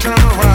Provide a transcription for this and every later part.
turn around.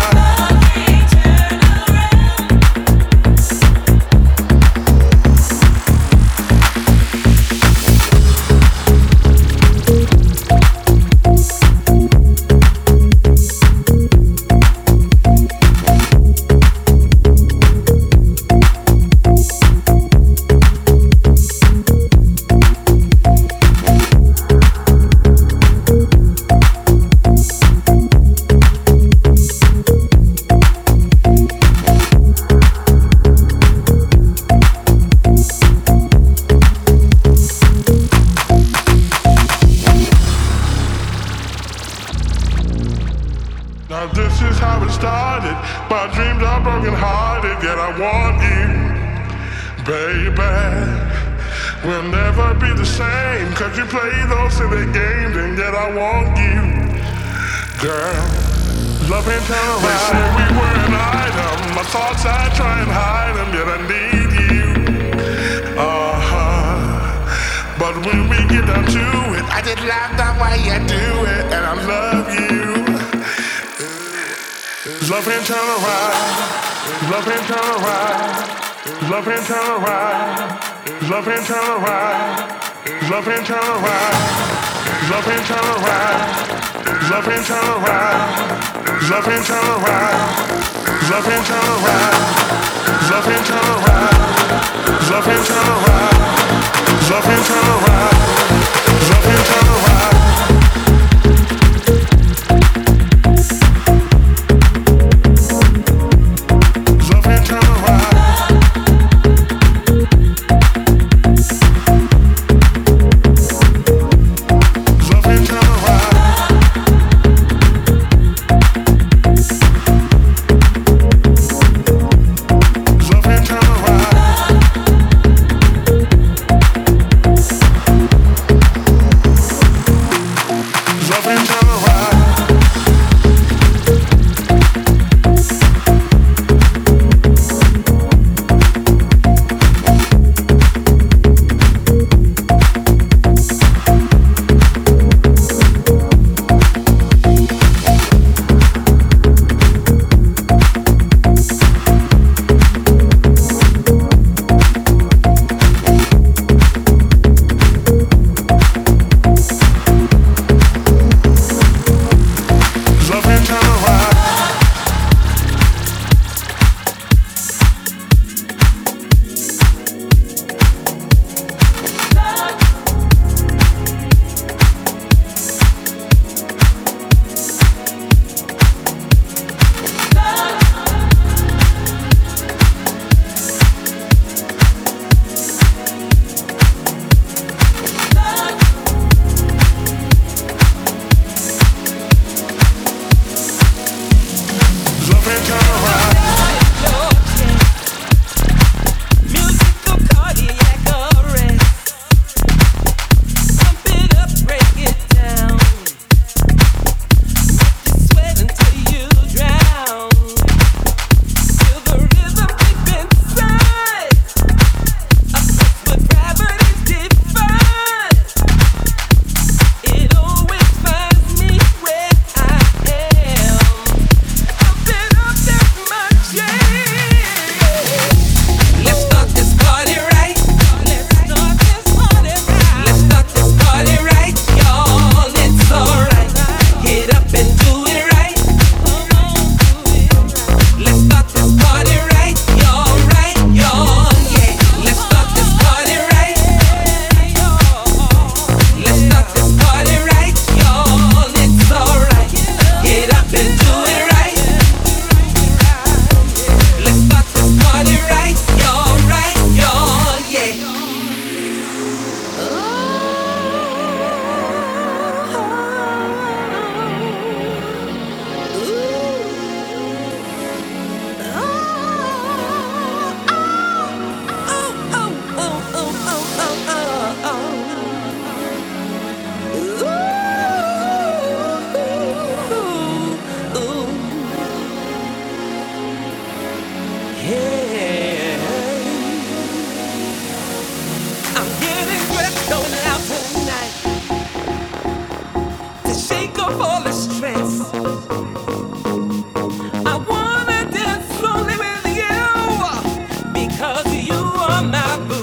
you are my boo.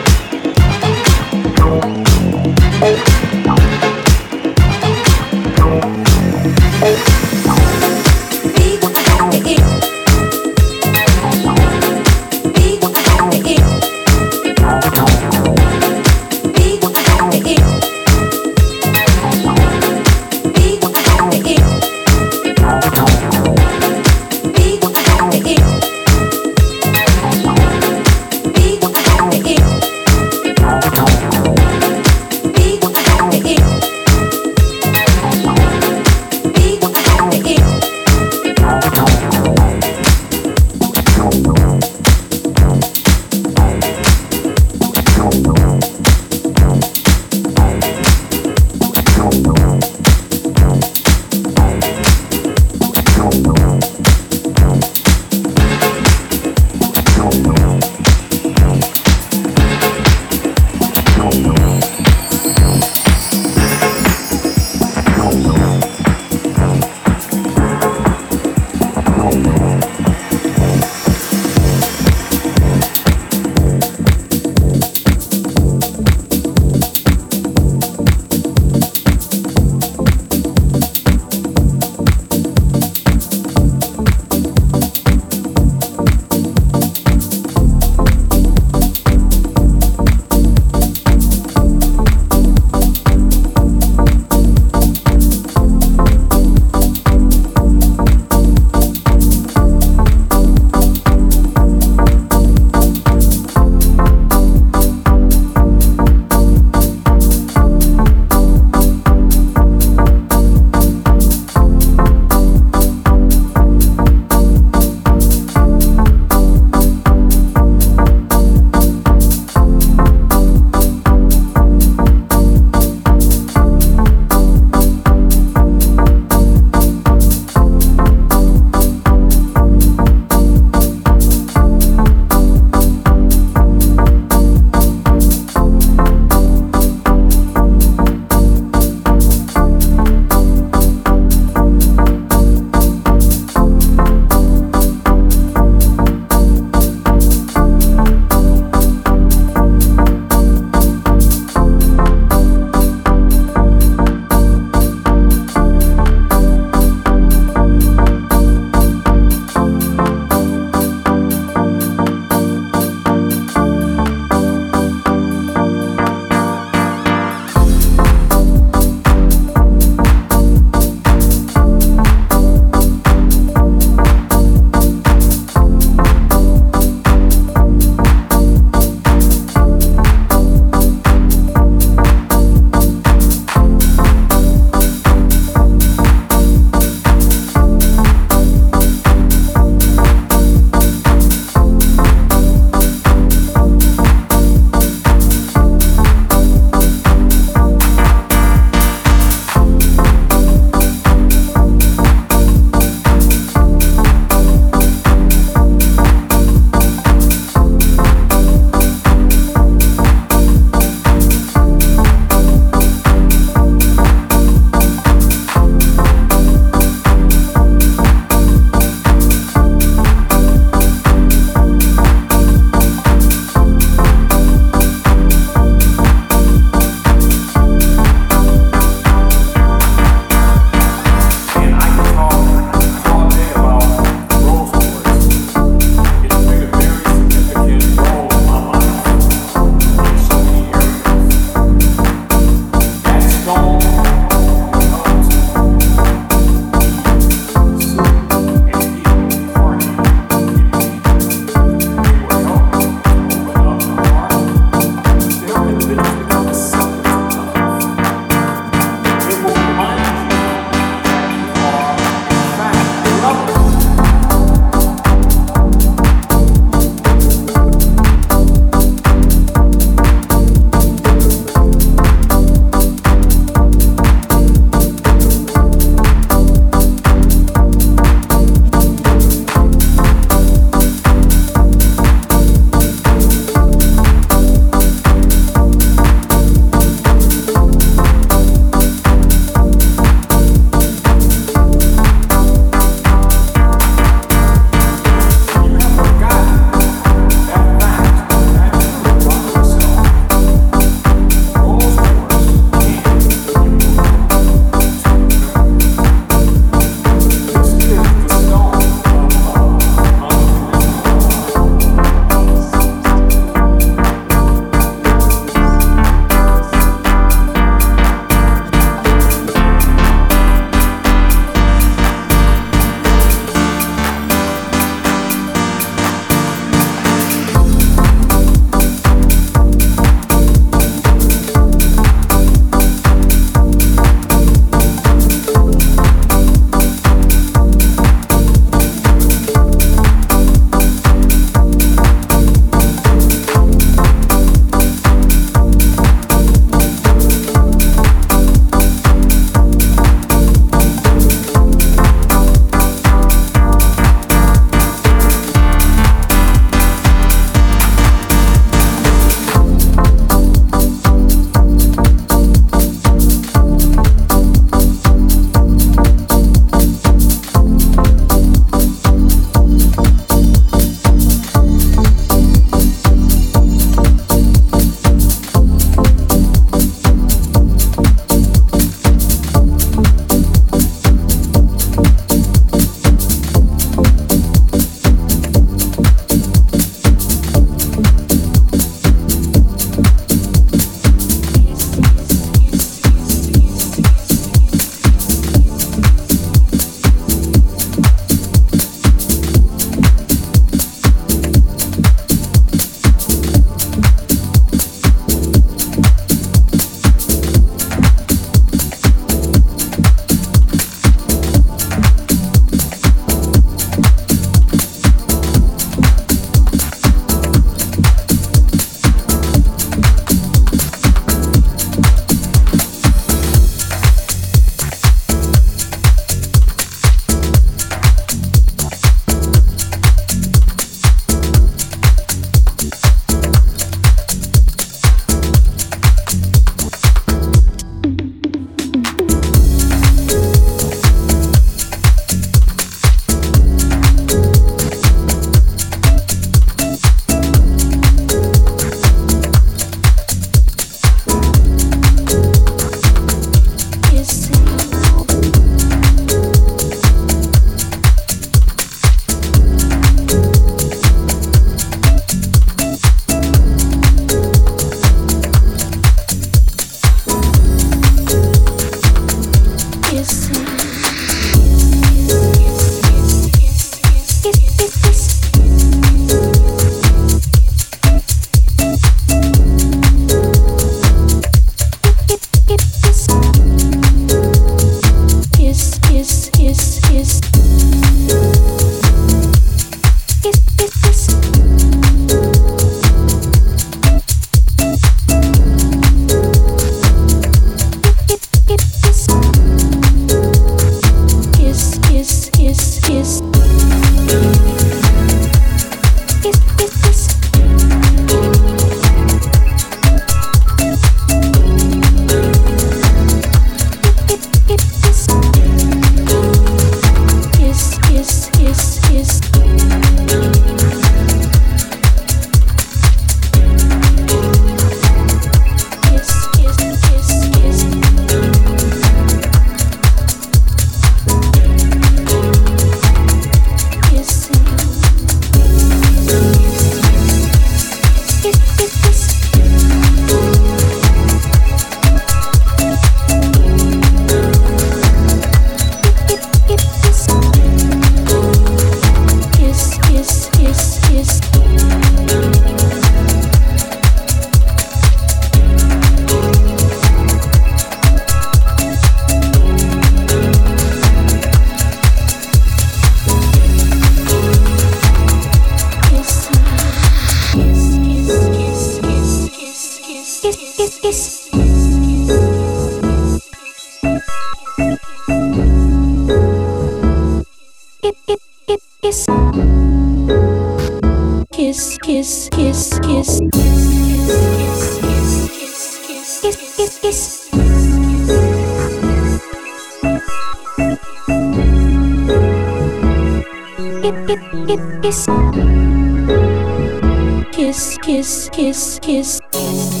kiss, kiss, kiss, kiss. kiss.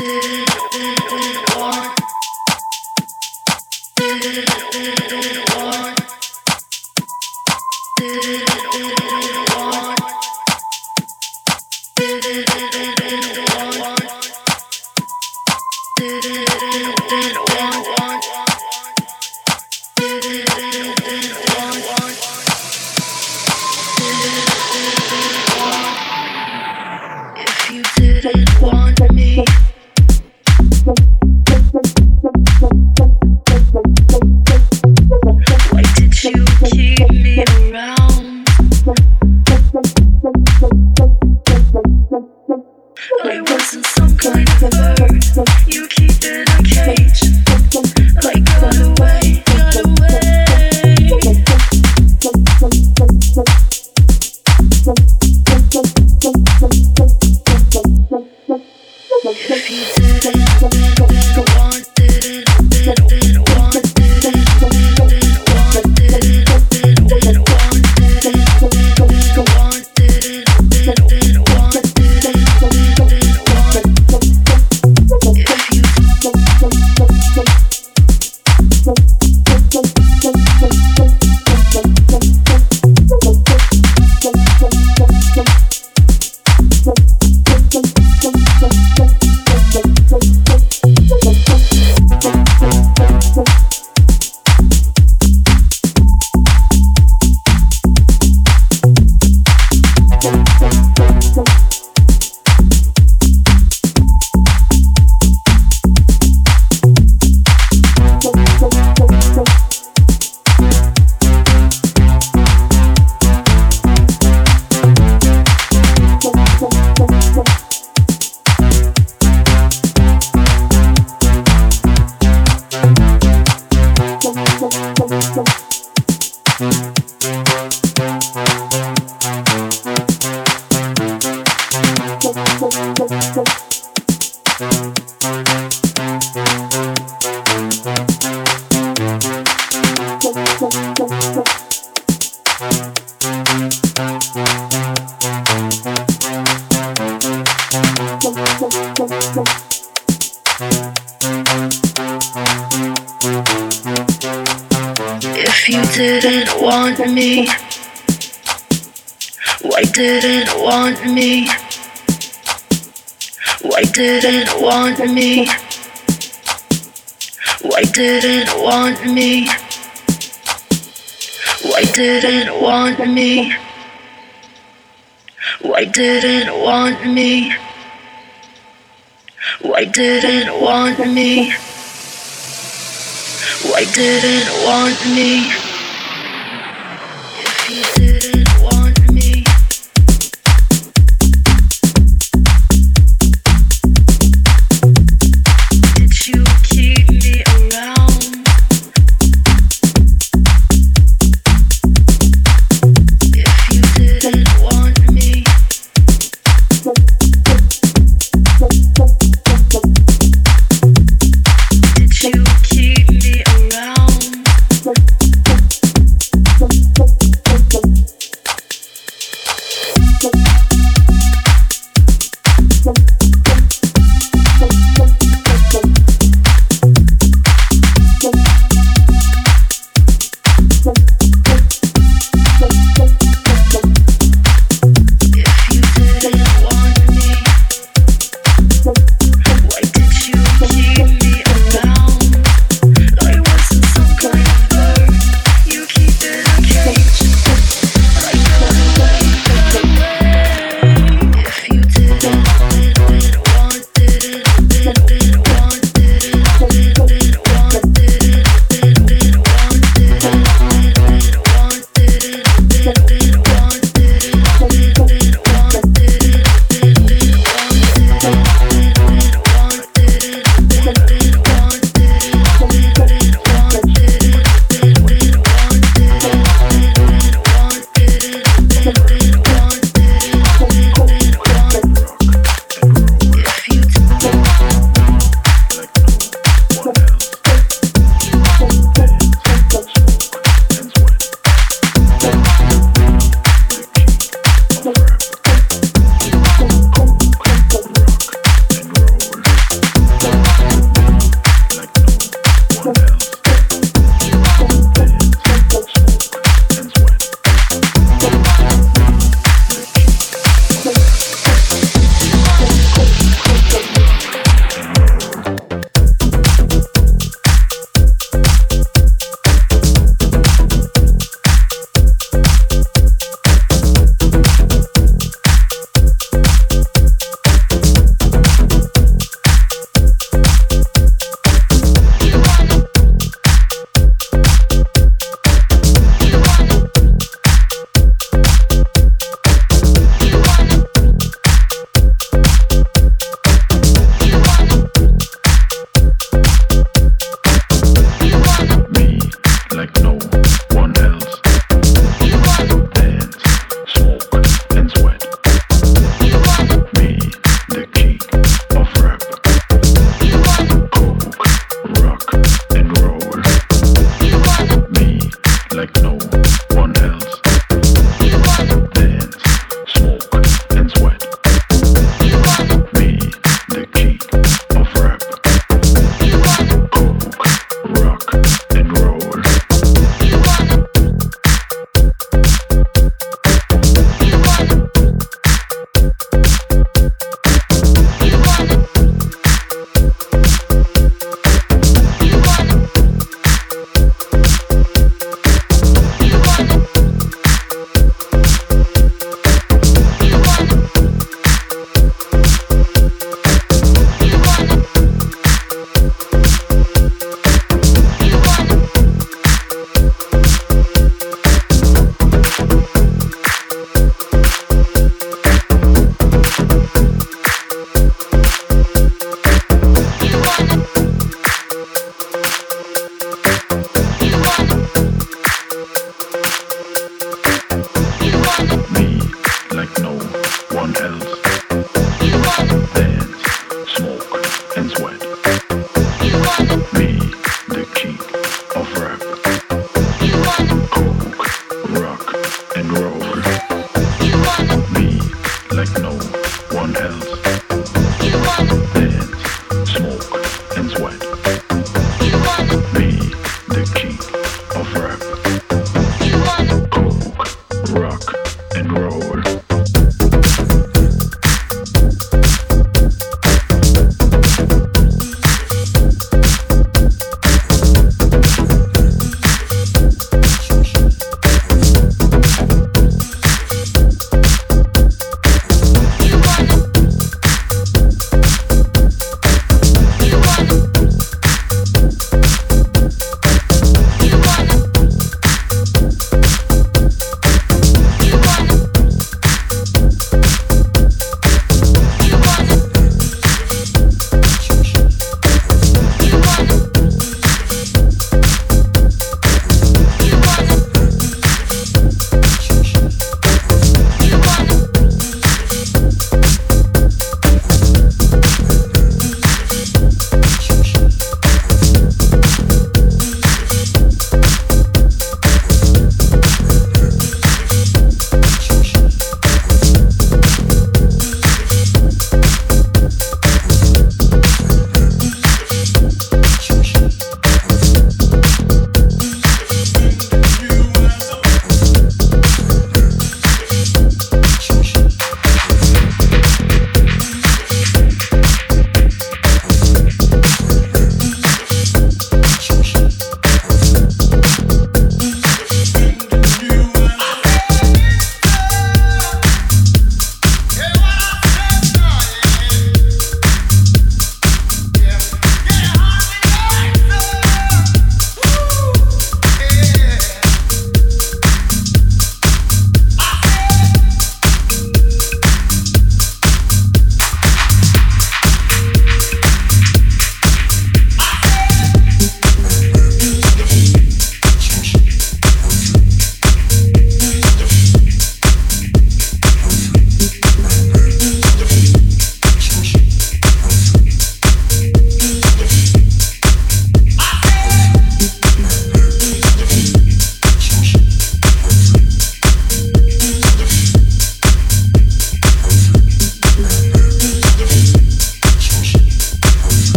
Thank you. you didn't want me? Why didn't want me? Why didn't want me? Why didn't want me? Why didn't want me? Why didn't want me? Why didn't want me? Why didn't want me?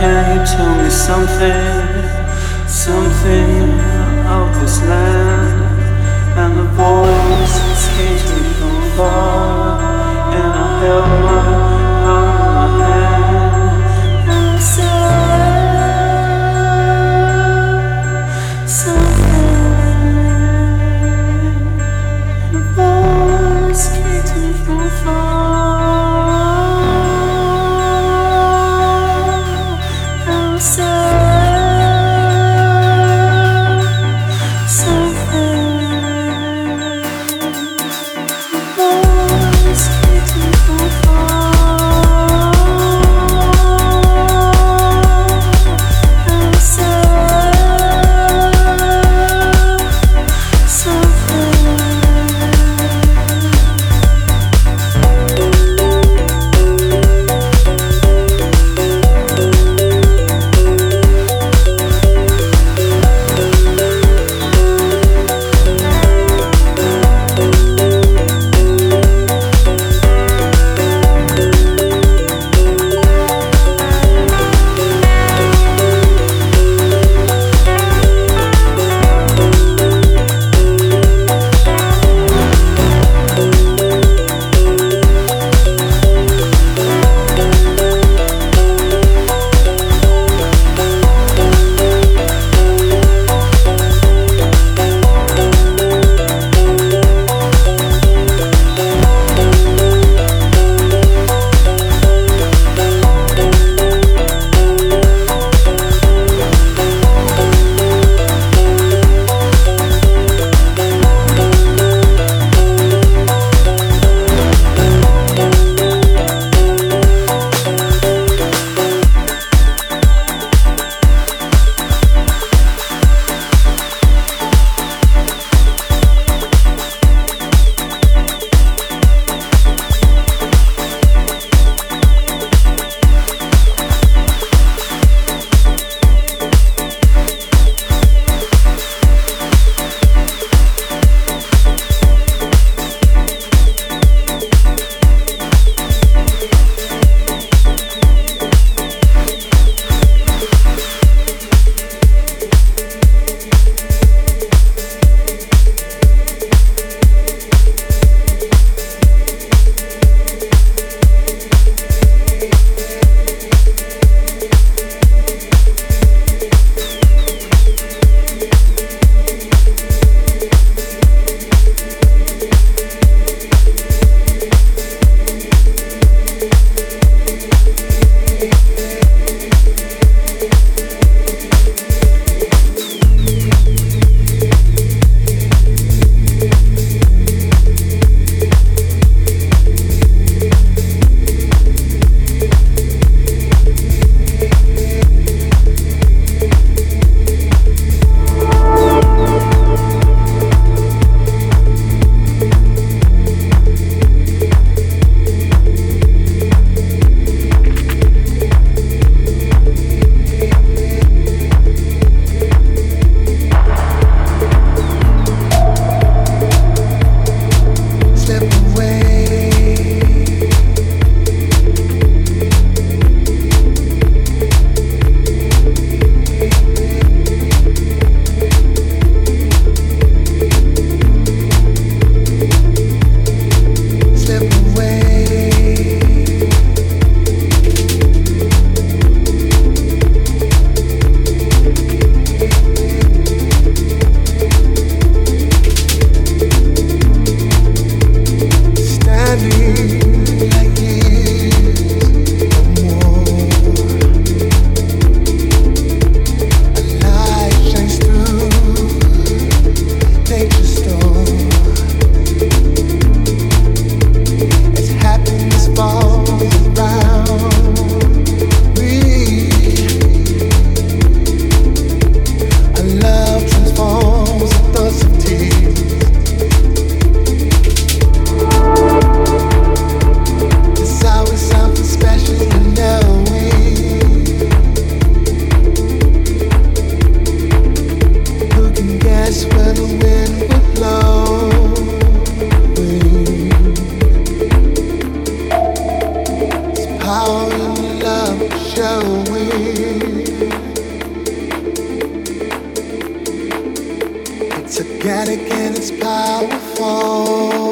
Can you tell me something, something of this land? And the voice is me from far. organic and it's powerful.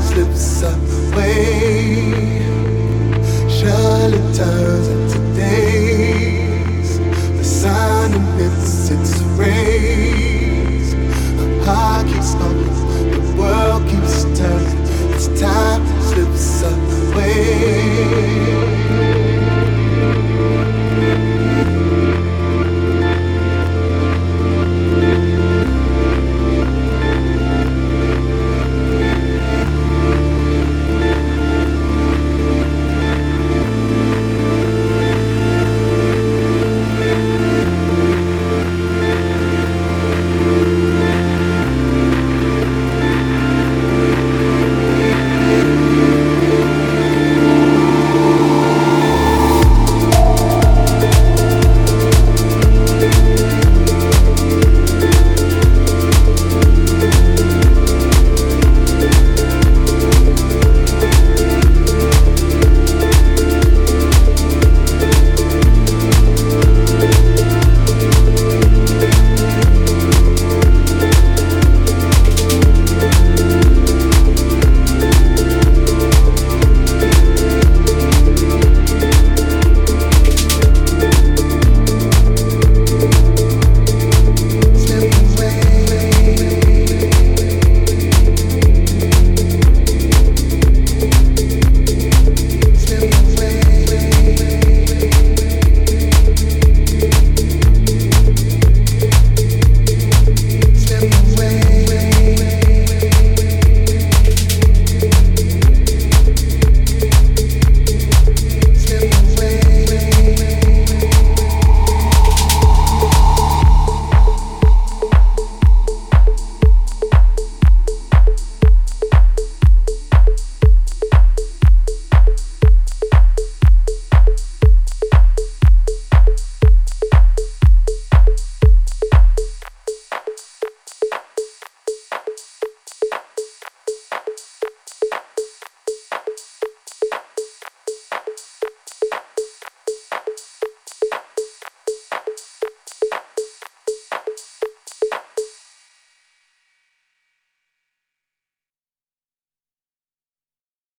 slips away. Surely turns into days. The sun emits its rays.